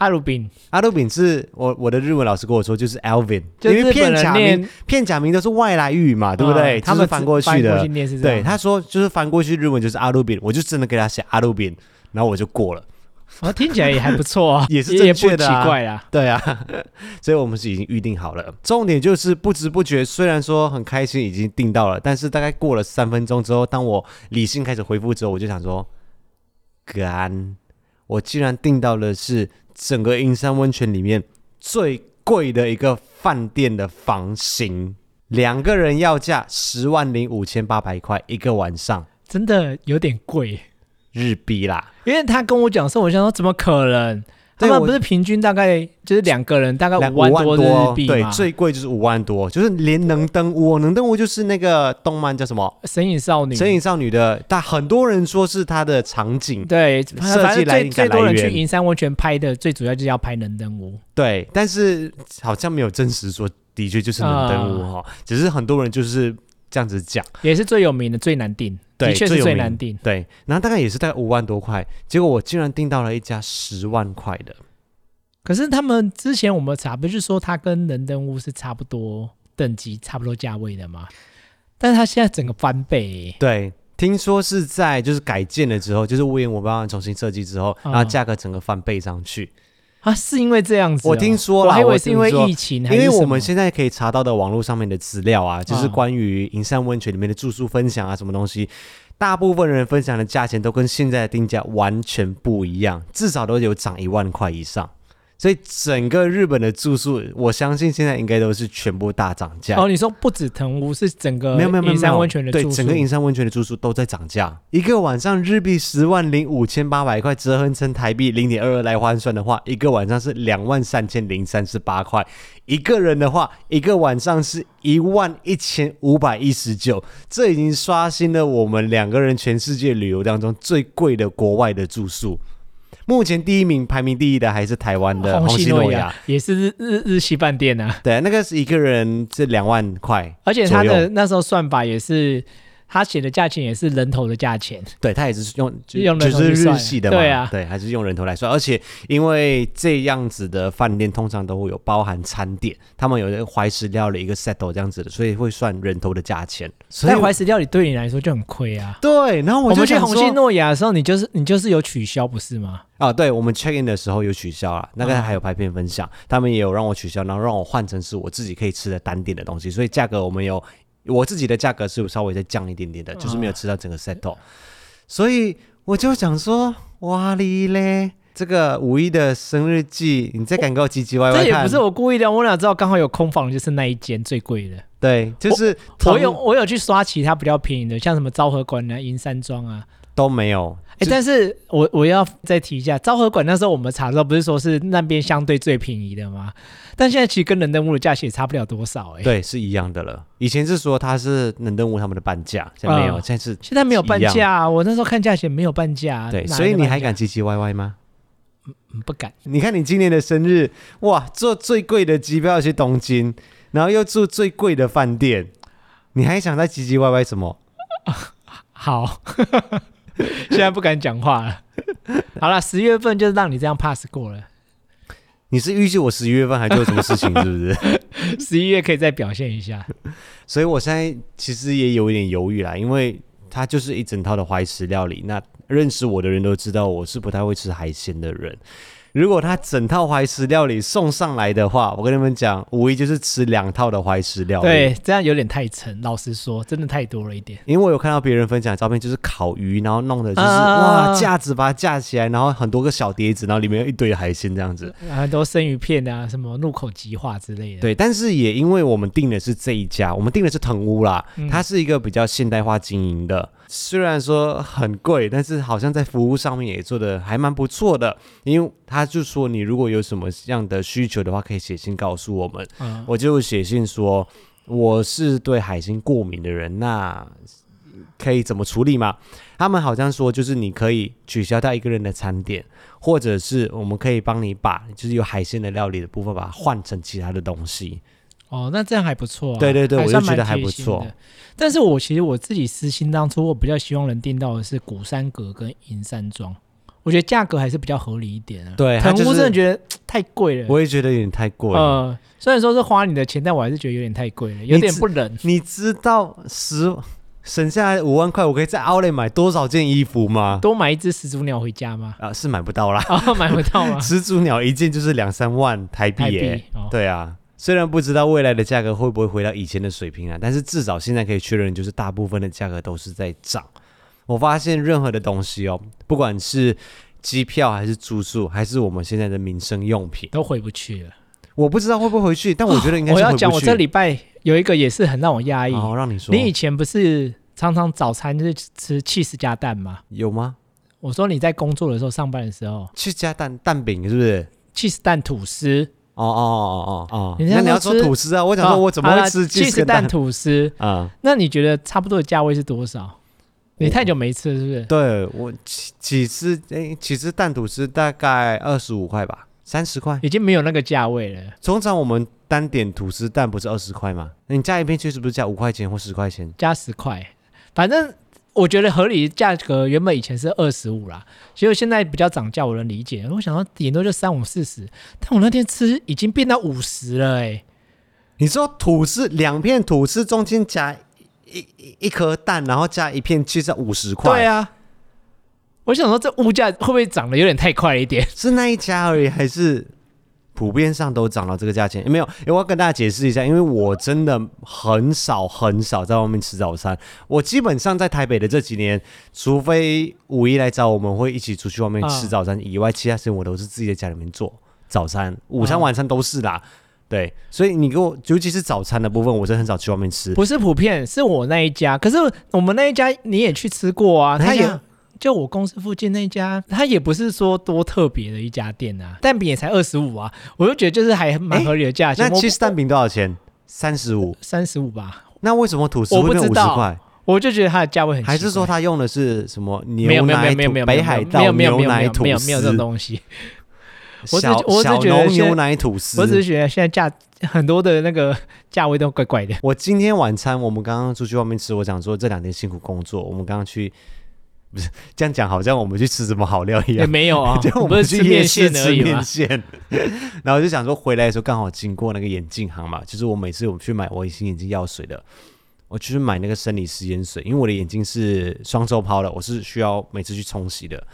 阿鲁宾，阿鲁宾是我我的日文老师跟我说，就是 Alvin，因为片假名片假名都是外来语嘛，对不对？他们翻过去的，对，他说就是翻过去日文就是阿鲁宾，我就真的给他写阿鲁宾，然后我就过了。啊，听起来也还不错啊，(laughs) 也是正确的，奇怪啊，对啊，(laughs) 所以我们是已经预定好了。重点就是不知不觉，虽然说很开心已经订到了，但是大概过了三分钟之后，当我理性开始回复之后，我就想说，干，我竟然订到了是。整个银山温泉里面最贵的一个饭店的房型，两个人要价十万零五千八百块一个晚上，真的有点贵，日币啦。因为他跟我讲说，我想说怎么可能？他们不是平均大概就是两个人大概五万多日币，对，最贵就是五万多，就是连能登屋，能登屋就是那个动漫叫什么《神隐少女》，神隐少女的，但很多人说是它的场景，对，设计来最多人去银山温泉拍的，最主要就是要拍能登屋，对，但是好像没有证实说的确就是能登屋哈，只是很多人就是这样子讲，也是最有名的，最难订。的确是最难订，对，然后大概也是大概五万多块，结果我竟然订到了一家十万块的。可是他们之前我们查不是说它跟能登屋是差不多等级、差不多价位的吗？但是它现在整个翻倍。对，听说是在就是改建了之后，就是屋檐我帮他重新设计之后，然后价格整个翻倍上去。啊，是因为这样子、哦？我听说了，我还以为是因为疫情，因为我们现在可以查到的网络上面的资料啊，就是关于银山温泉里面的住宿分享啊，什么东西，大部分人分享的价钱都跟现在的定价完全不一样，至少都有涨一万块以上。所以整个日本的住宿，我相信现在应该都是全部大涨价。哦，你说不止藤屋，是整个没有没有银山温泉的住宿，对，整个银山温泉的住宿都在涨价。一个晚上日币十万零五千八百块，折合成台币零点二二来换算的话，一个晚上是两万三千零三十八块。一个人的话，一个晚上是一万一千五百一十九。这已经刷新了我们两个人全世界旅游当中最贵的国外的住宿。目前第一名排名第一的还是台湾的红西诺亚，也是日日日系饭店啊。对，那个是一个人是两万块，而且他的那时候算法也是。他写的价钱也是人头的价钱，对，他也是用就用就是日系的嘛，对啊，对，还是用人头来算，而且因为这样子的饭店通常都会有包含餐点，他们有一个怀石料理一个 settle 这样子的，所以会算人头的价钱。所以怀石料理对你来说就很亏啊。对，然后我，我们去红星诺亚的时候，你就是你就是有取消不是吗？啊，对，我们 check in 的时候有取消了，那个还有拍片分享，嗯、他们也有让我取消，然后让我换成是我自己可以吃的单点的东西，所以价格我们有。我自己的价格是稍微再降一点点的，就是没有吃到整个 set，所以我就想说，哇哩嘞，这个五一的生日季，你再敢给我唧唧歪歪？这也不是我故意的，我哪知道刚好有空房，就是那一间最贵的。对，就是我，我有我有去刷其他比较便宜的，像什么昭和馆啊、银山庄啊都没有。哎，但是我我要再提一下，昭和馆那时候我们查的时候，不是说是那边相对最便宜的吗？但现在其实跟能登屋的价钱也差不了多少，哎，对，是一样的了。以前是说它是能登屋他们的半价，现在没有，现在是现在没有半价。我那时候看价钱没有半价，对，所以你还敢唧唧歪歪吗？嗯不敢。你看你今年的生日，哇，坐最贵的机票去东京，然后又住最贵的饭店，你还想再唧唧歪歪什么？(laughs) 好。现在不敢讲话了。好了，十月份就让你这样 pass 过了。你是预计我十一月份还做什么事情，是不是？十一月可以再表现一下。所以我现在其实也有一点犹豫啦，因为它就是一整套的怀石料理。那认识我的人都知道，我是不太会吃海鲜的人。如果他整套怀石料理送上来的话，我跟你们讲，无疑就是吃两套的怀石料理。对，这样有点太沉，老实说，真的太多了一点。因为我有看到别人分享的照片，就是烤鱼，然后弄的就是、啊、哇架子把它架起来，然后很多个小碟子，然后里面有一堆海鲜这样子，很多生鱼片啊，什么入口即化之类的。对，但是也因为我们订的是这一家，我们订的是藤屋啦，嗯、它是一个比较现代化经营的。虽然说很贵，但是好像在服务上面也做的还蛮不错的。因为他就说，你如果有什么样的需求的话，可以写信告诉我们。嗯，我就写信说我是对海鲜过敏的人，那可以怎么处理吗？他们好像说，就是你可以取消掉一个人的餐点，或者是我们可以帮你把就是有海鲜的料理的部分，把它换成其他的东西。哦，那这样还不错啊。对对对，我就觉得还不错。但是我其实我自己私心当初，我比较希望能订到的是古山阁跟银山庄，我觉得价格还是比较合理一点啊。对，藤屋真的觉得太贵了。我也觉得有点太贵了。呃，虽然说是花你的钱，但我还是觉得有点太贵了，有点不忍。你知道十省下来五万块，我可以在 Outlet 买多少件衣服吗？多买一只始祖鸟回家吗？啊，是买不到啦。哦，买不到吗？(laughs) 始祖鸟一件就是两三万台币耶。哦、对啊。虽然不知道未来的价格会不会回到以前的水平啊，但是至少现在可以确认，就是大部分的价格都是在涨。我发现任何的东西哦，不管是机票还是住宿，还是我们现在的民生用品，都回不去了。我不知道会不会回去，但我觉得应该是回去。我要讲，我这礼拜有一个也是很让我压抑。好，让你说。你以前不是常常早餐就是吃 cheese 加蛋吗？有吗？我说你在工作的时候，上班的时候，，cheese 加蛋蛋饼是不是？？cheese 蛋吐司。哦哦哦哦哦。那你要说吐司啊？我想说，我怎么会吃起司蛋吐司啊？那你觉得差不多的价位是多少？你太久没吃了，是不是？对我起起司哎，起司蛋吐司大概二十五块吧，三十块，已经没有那个价位了。通常我们单点吐司蛋不是二十块吗？你加一片确实不是加五块钱或十块钱？加十块，反正我觉得合理价格原本以前是二十五啦，结果现在比较涨价，我能理解。我想到顶多就三五四十，但我那天吃已经变到五十了哎、欸。你说吐司两片吐司中间夹？一一颗蛋，然后加一片其实，五十块。对啊，我想说这物价会不会涨得有点太快了一点？是那一家而已，还是普遍上都涨到这个价钱？有没有，我要跟大家解释一下，因为我真的很少很少在外面吃早餐。我基本上在台北的这几年，除非五一来找我们会一起出去外面吃早餐以外，其他时间我都是自己在家里面做早餐，午餐、晚餐都是啦。对，所以你给我，尤其是早餐的部分，我是很少去外面吃。不是普遍，是我那一家。可是我们那一家你也去吃过啊？他也就我公司附近那家，它也不是说多特别的一家店啊。蛋饼也才二十五啊，我就觉得就是还蛮合理的价钱。那其实蛋饼多少钱？三十五，三十五吧。那为什么吐司会变五十块？我就觉得它的价位很。还是说它用的是什么牛奶？没有没有没有北海道没有没有？没有没有这种东西。(laughs) 我只我只觉得牛奶吐司，我只是觉得现在价很多的那个价位都怪怪的。我今天晚餐我们刚刚出去外面吃，我想说这两天辛苦工作，我们刚刚去不是这样讲，好像我们去吃什么好料一样。也没有啊，(laughs) 就我们去夜市吃面线，(laughs) 然后我就想说回来的时候刚好经过那个眼镜行嘛，就是我每次我们去买我隐形眼镜药水的，我去买那个生理食盐水，因为我的眼睛是双周抛的，我是需要每次去冲洗的。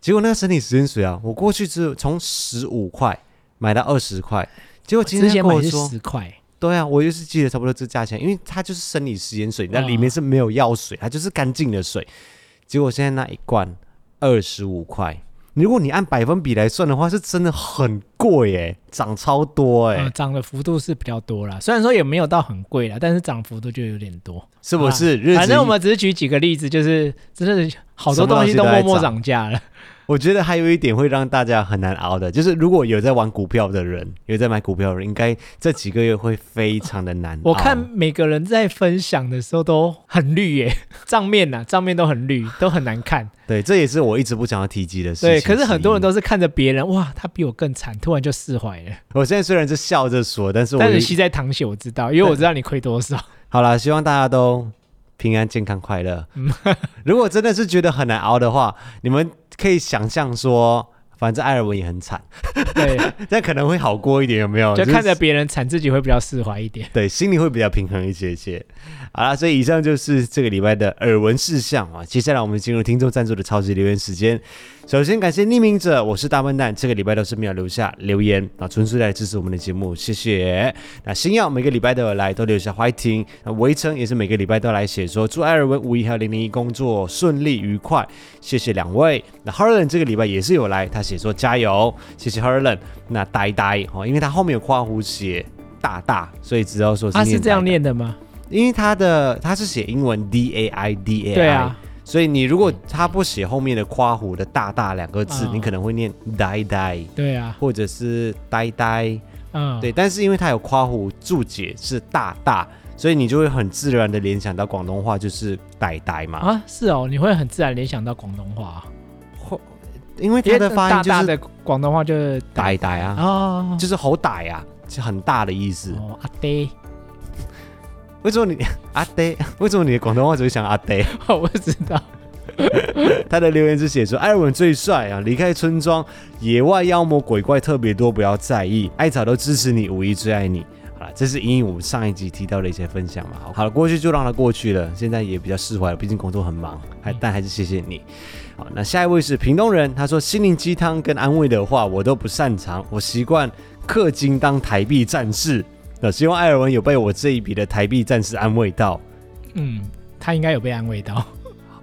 结果那个生理食盐水啊，我过去之后从十五块买到二十块，结果今天跟我说十块，对啊，我就是记得差不多这价钱，因为它就是生理食盐水，那里面是没有药水，它就是干净的水。结果现在那一罐二十五块。如果你按百分比来算的话，是真的很贵哎，涨超多哎，涨、嗯、的幅度是比较多啦。虽然说也没有到很贵啦，但是涨幅度就有点多，是不是？反正我们只是举几个例子，就是真的好多东西都默默涨价了。我觉得还有一点会让大家很难熬的，就是如果有在玩股票的人，有在买股票的人，应该这几个月会非常的难熬。我看每个人在分享的时候都很绿耶，账面呐、啊，账面都很绿，都很难看。对，这也是我一直不想要提及的事情。对，可是很多人都是看着别人，哇，他比我更惨，突然就释怀了。我现在虽然是笑着说，但是我但是吸在淌血，我知道，因为我知道你亏多少。好了，希望大家都平安、健康、快乐。(laughs) 如果真的是觉得很难熬的话，你们。可以想象说，反正艾尔文也很惨，对，(laughs) 但可能会好过一点，有没有？就看着别人惨，自己会比较释怀一点，对，心里会比较平衡一些些。好了，所以以上就是这个礼拜的耳闻事项啊。接下来我们进入听众赞助的超级留言时间。首先感谢匿名者，我是大笨蛋。这个礼拜都是没有留下留言啊，纯粹来支持我们的节目，谢谢。那星耀每个礼拜都有来，都留下欢迎。那围城也是每个礼拜都来写说，祝艾尔文五一还有零零一工作顺利愉快，谢谢两位。那 Harlan 这个礼拜也是有来，他写说加油，谢谢 herlan。那呆呆哦，因为他后面有括弧写大大，所以只要说是他是这样念的吗？因为他的他是写英文 D A I D A I，对啊，所以你如果他不写后面的括弧的大大两个字，你可能会念呆呆，对啊，或者是呆呆，嗯，对。但是因为他有括弧注解是大大，所以你就会很自然的联想到广东话就是呆呆嘛。啊，是哦，你会很自然联想到广东话，或因为他的发音就是的广东话就是呆呆啊，哦，就是好歹啊，是很大的意思。哦，阿呆。为什么你 (laughs) 阿呆？为什么你的广东话只会想阿呆？(laughs) 我不知道。(laughs) 他的留言是写说：“艾尔文最帅啊！离开村庄，野外妖魔鬼怪特别多，不要在意。艾草都支持你，五一最爱你。”好了，这是因应我们上一集提到的一些分享嘛。好了，过去就让它过去了。现在也比较释怀了，毕竟工作很忙，还但还是谢谢你。好，那下一位是屏东人，他说：“心灵鸡汤跟安慰的话我都不擅长，我习惯氪金当台币战士。”那希望艾尔文有被我这一笔的台币战士安慰到。嗯，他应该有被安慰到，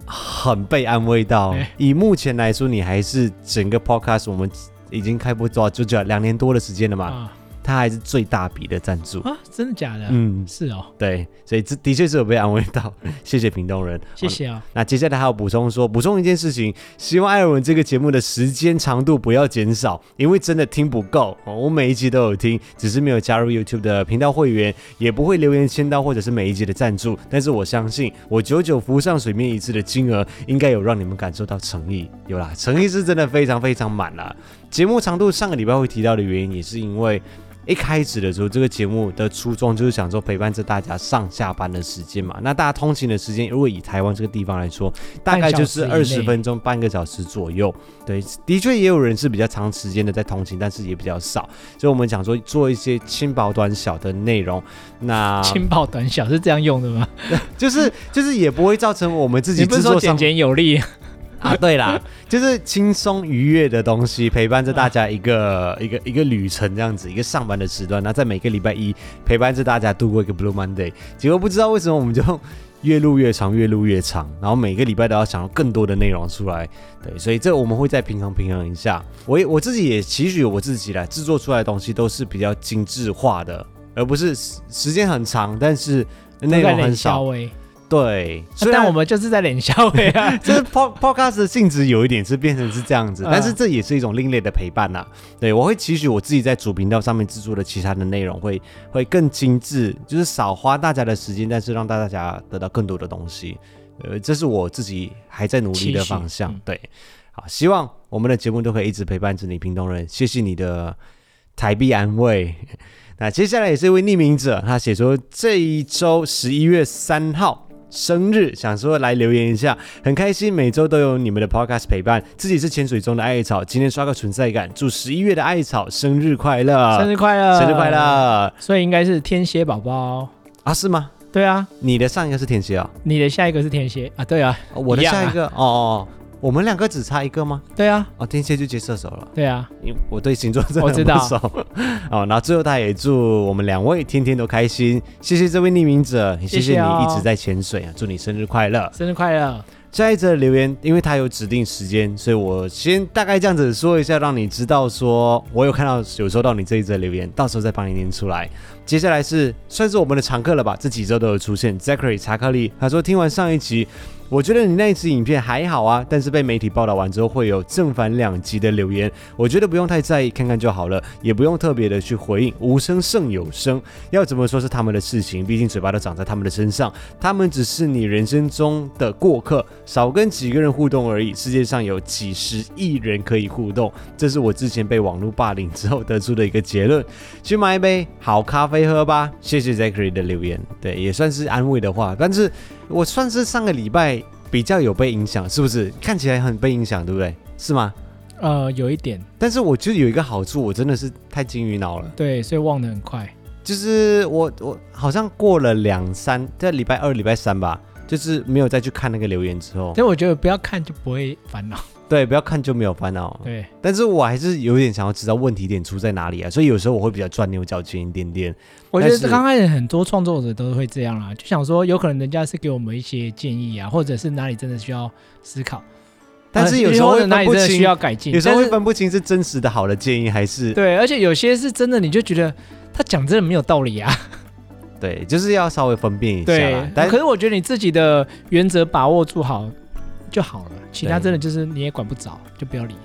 很被安慰到。欸、以目前来说，你还是整个 podcast 我们已经开播多少就叫两年多的时间了嘛？他还是最大笔的赞助啊！真的假的？嗯，是哦。对，所以这的确是有被安慰到，(laughs) 谢谢屏东人，谢谢啊、哦。那接下来还有补充说，补充一件事情，希望艾尔文这个节目的时间长度不要减少，因为真的听不够。我每一集都有听，只是没有加入 YouTube 的频道会员，也不会留言签到或者是每一集的赞助。但是我相信，我久久浮上水面一次的金额，应该有让你们感受到诚意。有啦，诚意是真的非常非常满啦。节目长度上个礼拜会提到的原因，也是因为一开始的时候，这个节目的初衷就是想说陪伴着大家上下班的时间嘛。那大家通勤的时间，如果以台湾这个地方来说，大概就是二十分钟，半个小时左右。对，的确也有人是比较长时间的在通勤，但是也比较少。所以我们讲说做一些轻薄短小的内容。那轻薄短小是这样用的吗？(laughs) 就是就是也不会造成我们自己制作上简简有力。啊，对啦，(laughs) 就是轻松愉悦的东西，陪伴着大家一个、啊、(laughs) 一个一个旅程，这样子，一个上班的时段。那在每个礼拜一陪伴着大家度过一个 Blue Monday。结果不知道为什么我们就越录越长，越录越长，然后每个礼拜都要想到更多的内容出来。对，所以这我们会再平衡平衡一下。我我自己也期许我自己来制作出来的东西都是比较精致化的，而不是时间很长，但是内容很少。对，虽然、我们就是在脸笑会啊，(laughs) 就是 podcast 的性质有一点是变成是这样子，但是这也是一种另类的陪伴呐、啊。对，我会期许我自己在主频道上面制作的其他的内容会会更精致，就是少花大家的时间，但是让大家得到更多的东西。呃，这是我自己还在努力的方向。嗯、对，好，希望我们的节目都可以一直陪伴着你，屏东人。谢谢你的台币安慰。(laughs) 那接下来也是一位匿名者，他写说这一周十一月三号。生日想说来留言一下，很开心每周都有你们的 podcast 陪伴，自己是潜水中的艾草，今天刷个存在感，祝十一月的艾草生日快乐，生日快乐，生日快乐，所以应该是天蝎宝宝啊？是吗？对啊，你的上一个是天蝎啊、哦，你的下一个是天蝎啊？对啊，我的下一个、啊、哦哦。我们两个只差一个吗？对啊，哦，天蝎就接射手了。对啊，因为我对星座真的很不熟。(laughs) 哦，然后最后他也祝我们两位天天都开心。谢谢这位匿名者，谢谢你一直在潜水啊，祝你生日快乐，生日快乐。下一则留言，因为他有指定时间，所以我先大概这样子说一下，让你知道说我有看到有收到你这一则留言，到时候再帮你念出来。接下来是算是我们的常客了吧，这几周都有出现。Zachary 查克利他说听完上一集。我觉得你那一支影片还好啊，但是被媒体报道完之后会有正反两极的留言，我觉得不用太在意，看看就好了，也不用特别的去回应。无声胜有声，要怎么说是他们的事情，毕竟嘴巴都长在他们的身上，他们只是你人生中的过客，少跟几个人互动而已。世界上有几十亿人可以互动，这是我之前被网络霸凌之后得出的一个结论。去买一杯好咖啡喝吧，谢谢 Zachary 的留言，对，也算是安慰的话，但是。我算是上个礼拜比较有被影响，是不是？看起来很被影响，对不对？是吗？呃，有一点。但是我觉得有一个好处，我真的是太金鱼脑了。对，所以忘得很快。就是我我好像过了两三，在礼拜二、礼拜三吧，就是没有再去看那个留言之后。所以我觉得不要看就不会烦恼。对，不要看就没有烦恼。对，但是我还是有点想要知道问题点出在哪里啊，所以有时候我会比较钻牛角尖一点点。我觉得刚开始很多创作者都会这样啦，就想说有可能人家是给我们一些建议啊，或者是哪里真的需要思考，但是有时候会哪里真的需要改进，有时候会分不清是真实的好的建议还是对，而且有些是真的，你就觉得他讲真的没有道理啊。对，就是要稍微分辨一下。对，但可是我觉得你自己的原则把握住好就好了。其他真的就是你也管不着，就不要理。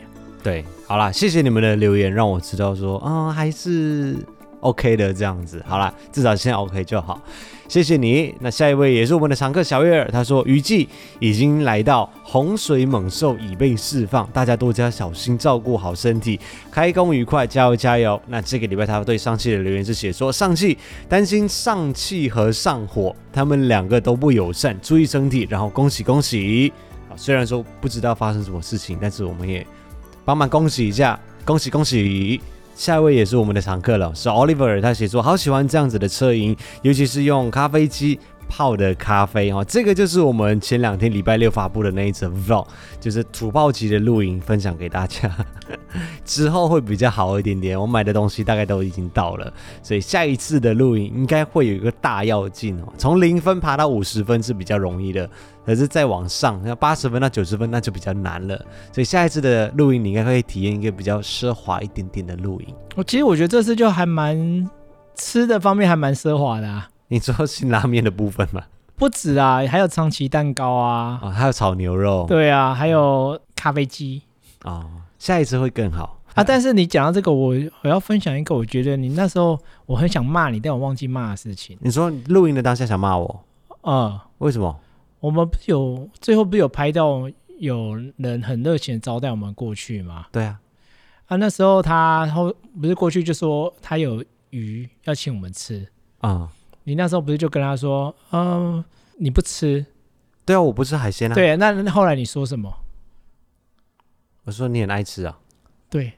对，好啦，谢谢你们的留言，让我知道说啊、嗯、还是 OK 的这样子。好啦，至少现在 OK 就好。谢谢你。那下一位也是我们的常客小月儿，他说雨季已经来到，洪水猛兽已被释放，大家多加小心，照顾好身体，开工愉快，加油加油。那这个礼拜他对上气的留言是写说上气担心上气和上火，他们两个都不友善，注意身体，然后恭喜恭喜。虽然说不知道发生什么事情，但是我们也帮忙恭喜一下，恭喜恭喜！下一位也是我们的常客了，是 Oliver，他写说好喜欢这样子的车音，尤其是用咖啡机泡的咖啡哦，这个就是我们前两天礼拜六发布的那一则 vlog，就是土炮级的露营分享给大家。(laughs) 之后会比较好一点点，我买的东西大概都已经到了，所以下一次的露营应该会有一个大跃进哦，从零分爬到五十分是比较容易的，可是再往上，那八十分到九十分那就比较难了。所以下一次的露营你应该会体验一个比较奢华一点点的露营。我其实我觉得这次就还蛮吃的方面还蛮奢华的啊。你说辛拉面的部分吗？不止啊，还有长崎蛋糕啊，哦，还有炒牛肉。对啊，还有咖啡机啊。哦下一次会更好啊！但是你讲到这个，我我要分享一个，我觉得你那时候我很想骂你，但我忘记骂的事情。你说录音的当下想骂我？嗯，为什么？我们不有最后不是有拍到有人很热情招待我们过去吗？对啊，啊，那时候他后不是过去就说他有鱼要请我们吃啊、嗯？你那时候不是就跟他说，嗯，你不吃？对啊，我不吃海鲜啊。对啊，那那后来你说什么？我说你很爱吃啊，对，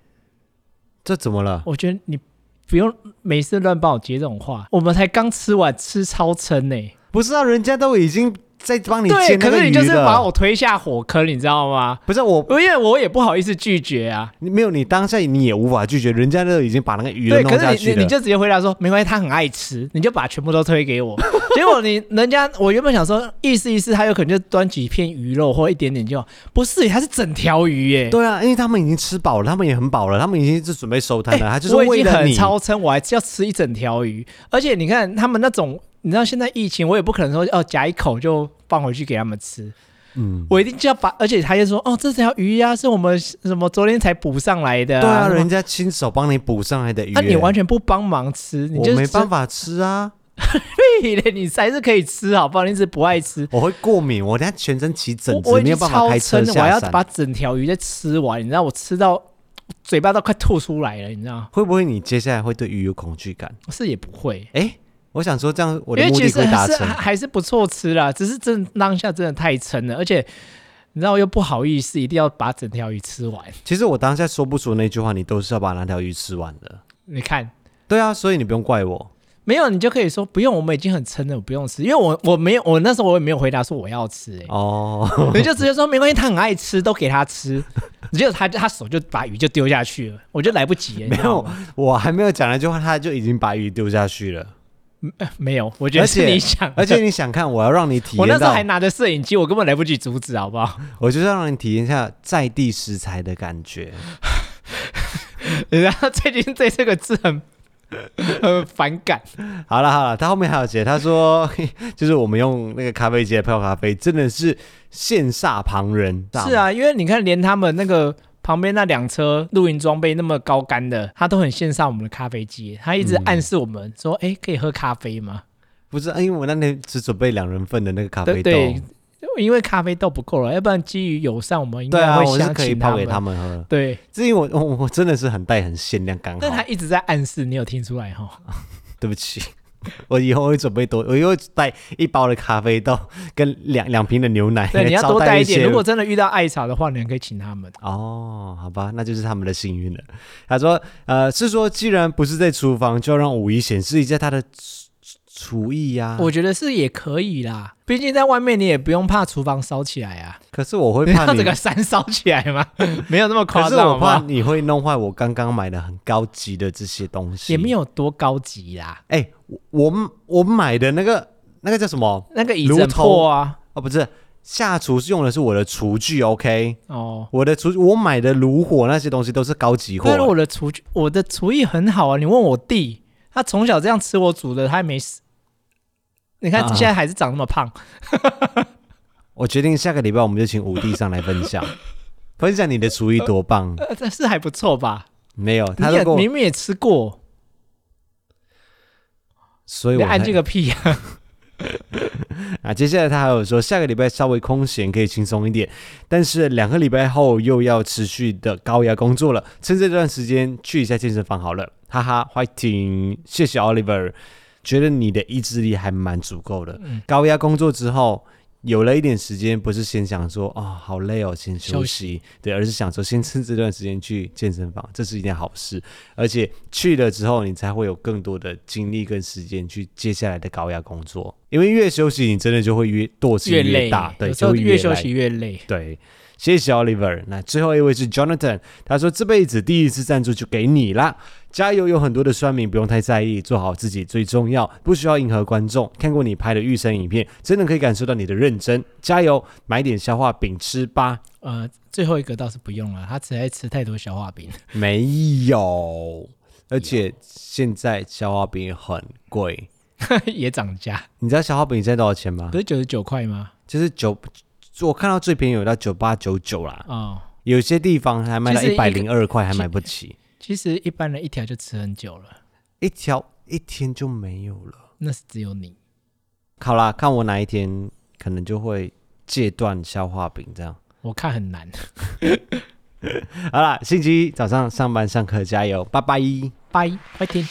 这怎么了？我觉得你不用每次乱帮我接这种话，我们才刚吃完，吃超撑呢、欸。不是啊，人家都已经。在帮你煎那个鱼，可是你就是把我推下火坑，你知道吗？不是我，因为我也不好意思拒绝啊。你没有，你当下你也无法拒绝，人家都已经把那个鱼都弄下去了。对，可是你你就直接回答说没关系，他很爱吃，你就把全部都推给我。结果你人家，我原本想说意思意思，他有可能就端几片鱼肉或一点点就，不是，他是整条鱼耶。对啊，因为他们已经吃饱了，他们也很饱了，他们已经是准备收摊了。他就是为了你，超撑，我还要吃一整条鱼，而且你看他们那种。你知道现在疫情，我也不可能说哦夹一口就放回去给他们吃，嗯，我一定就要把，而且他就说哦这条鱼呀、啊、是我们什么昨天才捕上来的、啊，对啊，人家亲手帮你捕上来的鱼，那、啊、你完全不帮忙吃，你就我没办法吃啊，(laughs) 你才是可以吃好不好？你是不爱吃，我会过敏，我等下全身起疹子，我已经没有办法开车我要把整条鱼再吃完，你知道我吃到嘴巴都快吐出来了，你知道？会不会你接下来会对鱼有恐惧感？是也不会，哎、欸。我想说，这样我的目的会达成，还是，还是不错吃啦，只是真当下真的太撑了，而且你知道又不好意思，一定要把整条鱼吃完。其实我当下说不出那句话，你都是要把那条鱼吃完的。你看，对啊，所以你不用怪我。没有，你就可以说不用，我们已经很撑了，我不用吃，因为我我没有，我那时候我也没有回答说我要吃、欸，哦，你就直接说没关系，他很爱吃，都给他吃。结果他他手就把鱼就丢下去了，我就来不及了。没有，我还没有讲那句话，他就已经把鱼丢下去了。(laughs) 没有，我觉得是你想，而且你想看，我要让你体验。我那时候还拿着摄影机，我根本来不及阻止，好不好？我就是要让你体验一下在地食材的感觉。(laughs) 然后最近对这个字很 (laughs) 很反感。好了好了，他后面还有写，他说就是我们用那个咖啡机来泡咖啡，真的是羡煞旁人。是啊，因为你看，连他们那个。旁边那两车露营装备那么高干的，他都很羡煞我们的咖啡机，他一直暗示我们说：“哎、嗯，可以喝咖啡吗？”不是，因为我那天只准备两人份的那个咖啡豆，对，因为咖啡豆不够了，要不然基于友善，我们应该会想泡给他们喝。对，至于我，我我真的是很带很限量，刚好。但他一直在暗示，你有听出来哈？(laughs) 对不起。(laughs) 我以后会准备多，我以后带一包的咖啡豆跟两两瓶的牛奶。对，(laughs) 你要多带一点。如果真的遇到爱茶的话，你还可以请他们。哦，好吧，那就是他们的幸运了。他说，呃，是说既然不是在厨房，就要让五一显示一下他的。厨艺呀，我觉得是也可以啦。毕竟在外面你也不用怕厨房烧起来啊。可是我会怕你这个山烧起来吗？(laughs) 没有那么夸张。可是我怕你会弄坏我刚刚买的很高级的这些东西。也没有多高级啦。哎、欸，我我买的那个那个叫什么？那个椅子破啊？哦，不是，下厨是用的是我的厨具，OK？哦，我的厨我买的炉火那些东西都是高级货。但是，我的厨具，我的厨艺很好啊。你问我弟，他从小这样吃我煮的，他还没死。你看现在还是长那么胖，啊，(laughs) 我决定下个礼拜我们就请五弟上来分享，(laughs) 分享你的厨艺多棒，呃，这是还不错吧？没有，他也明明也吃过，所以我按这个屁呀！(laughs) 啊，接下来他还有说下个礼拜稍微空闲可以轻松一点，但是两个礼拜后又要持续的高压工作了，趁这段时间去一下健身房好了，哈哈，fighting！谢谢 Oliver。觉得你的意志力还蛮足够的。嗯、高压工作之后，有了一点时间，不是先想说啊、哦、好累哦，先休息，休息对，而是想说先趁这段时间去健身房，这是一件好事。而且去了之后，你才会有更多的精力跟时间去接下来的高压工作。因为越休息，你真的就会越惰性越大，对，就越休息越累。对，谢谢 Oliver。那最后一位是 Jonathan，他说这辈子第一次赞助就给你啦。加油！有很多的酸民，不用太在意，做好自己最重要，不需要迎合观众。看过你拍的预生影片，真的可以感受到你的认真。加油，买点消化饼吃吧。呃，最后一个倒是不用了，他只爱吃太多消化饼。没 (laughs) 有，而且现在消化饼很贵，(laughs) 也涨价。你知道消化饼现在多少钱吗？不是九十九块吗？就是九，我看到最便宜有到九八九九啦。哦，有些地方还卖到一百零二块，还买不起。其实一般人一条就吃很久了，一条一天就没有了。那是只有你。好啦，看我哪一天可能就会戒断消化饼这样。我看很难。(laughs) 好啦，星期一早上上班上课加油，拜拜，拜，快听。